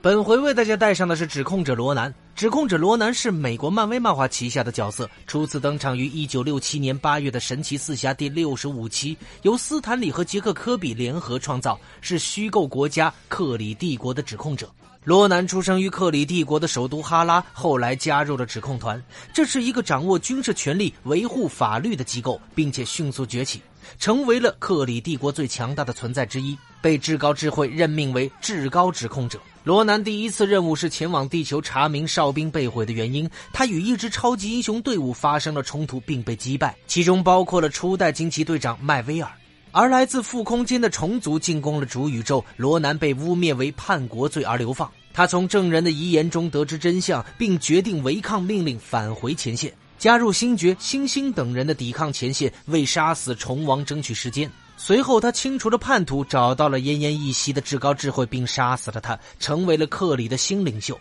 本回为大家带上的是指控者罗南。指控者罗南是美国漫威漫画旗下的角色，初次登场于一九六七年八月的《神奇四侠》第六十五期，由斯坦李和杰克科比联合创造，是虚构国家克里帝国的指控者。罗南出生于克里帝国的首都哈拉，后来加入了指控团，这是一个掌握军事权力、维护法律的机构，并且迅速崛起，成为了克里帝国最强大的存在之一，被至高智慧任命为至高指控者。罗南第一次任务是前往地球查明哨兵被毁的原因。他与一支超级英雄队伍发生了冲突，并被击败，其中包括了初代惊奇队长麦威尔。而来自副空间的虫族进攻了主宇宙，罗南被污蔑为叛国罪而流放。他从证人的遗言中得知真相，并决定违抗命令返回前线，加入星爵、星星等人的抵抗前线，为杀死虫王争取时间。随后，他清除了叛徒，找到了奄奄一息的至高智慧，并杀死了他，成为了克里的新领袖。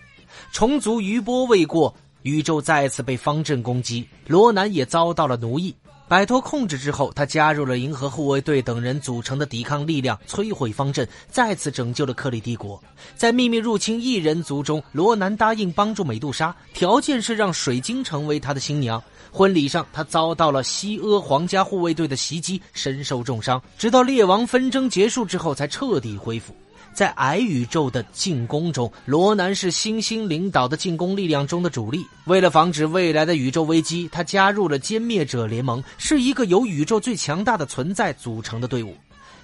虫族余波未过，宇宙再次被方阵攻击，罗南也遭到了奴役。摆脱控制之后，他加入了银河护卫队等人组成的抵抗力量，摧毁方阵，再次拯救了克里帝国。在秘密入侵异人族中，罗南答应帮助美杜莎，条件是让水晶成为他的新娘。婚礼上，他遭到了西阿皇家护卫队的袭击，身受重伤，直到列王纷争结束之后才彻底恢复。在矮宇宙的进攻中，罗南是星星领导的进攻力量中的主力。为了防止未来的宇宙危机，他加入了歼灭者联盟，是一个由宇宙最强大的存在组成的队伍。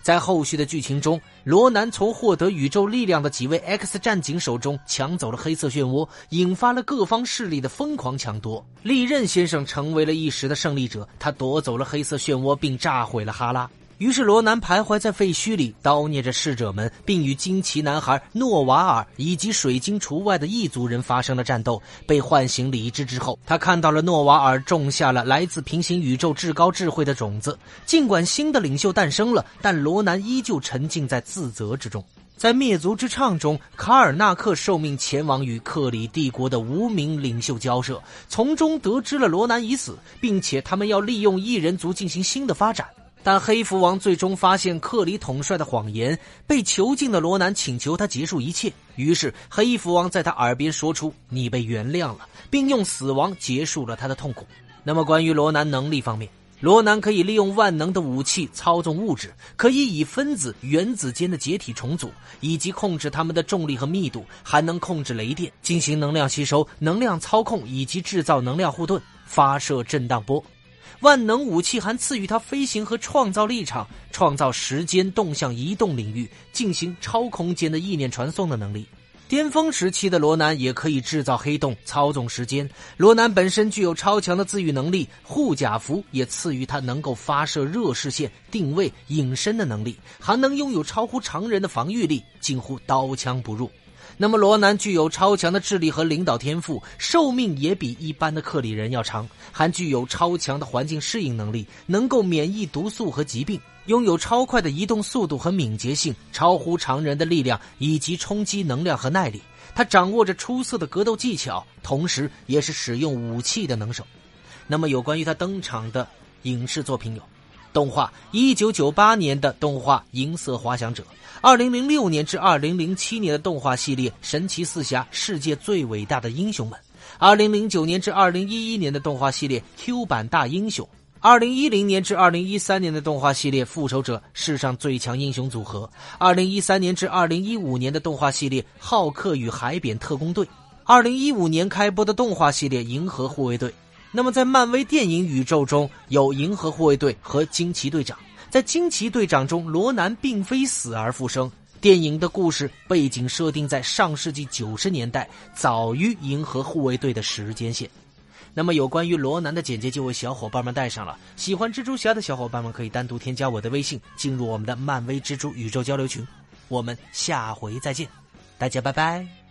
在后续的剧情中，罗南从获得宇宙力量的几位 X 战警手中抢走了黑色漩涡，引发了各方势力的疯狂抢夺。利刃先生成为了一时的胜利者，他夺走了黑色漩涡，并炸毁了哈拉。于是罗南徘徊在废墟里，叨念着逝者们，并与惊奇男孩诺瓦尔以及水晶除外的异族人发生了战斗。被唤醒理智之后，他看到了诺瓦尔种下了来自平行宇宙至高智慧的种子。尽管新的领袖诞生了，但罗南依旧沉浸在自责之中。在灭族之唱中，卡尔纳克受命前往与克里帝国的无名领袖交涉，从中得知了罗南已死，并且他们要利用异人族进行新的发展。但黑蝠王最终发现克里统帅的谎言，被囚禁的罗南请求他结束一切。于是黑蝠王在他耳边说出：“你被原谅了，并用死亡结束了他的痛苦。”那么关于罗南能力方面，罗南可以利用万能的武器操纵物质，可以以分子、原子间的解体重组，以及控制它们的重力和密度，还能控制雷电，进行能量吸收、能量操控以及制造能量护盾，发射震荡波。万能武器还赐予他飞行和创造立场，创造时间动向移动领域，进行超空间的意念传送的能力。巅峰时期的罗南也可以制造黑洞，操纵时间。罗南本身具有超强的自愈能力，护甲服也赐予他能够发射热视线、定位、隐身的能力，还能拥有超乎常人的防御力，近乎刀枪不入。那么，罗南具有超强的智力和领导天赋，寿命也比一般的克里人要长，还具有超强的环境适应能力，能够免疫毒素和疾病，拥有超快的移动速度和敏捷性，超乎常人的力量以及冲击能量和耐力。他掌握着出色的格斗技巧，同时也是使用武器的能手。那么，有关于他登场的影视作品有。动画一九九八年的动画《银色滑翔者》，二零零六年至二零零七年的动画系列《神奇四侠：世界最伟大的英雄们》，二零零九年至二零一一年的动画系列《Q 版大英雄》，二零一零年至二零一三年的动画系列《复仇者：世上最强英雄组合》，二零一三年至二零一五年的动画系列《浩克与海扁特工队》，二零一五年开播的动画系列《银河护卫队》。那么，在漫威电影宇宙中有银河护卫队和惊奇队长。在惊奇队长中，罗南并非死而复生。电影的故事背景设定在上世纪九十年代，早于银河护卫队的时间线。那么，有关于罗南的简介就为小伙伴们带上了。喜欢蜘蛛侠的小伙伴们可以单独添加我的微信，进入我们的漫威蜘蛛宇宙交流群。我们下回再见，大家拜拜。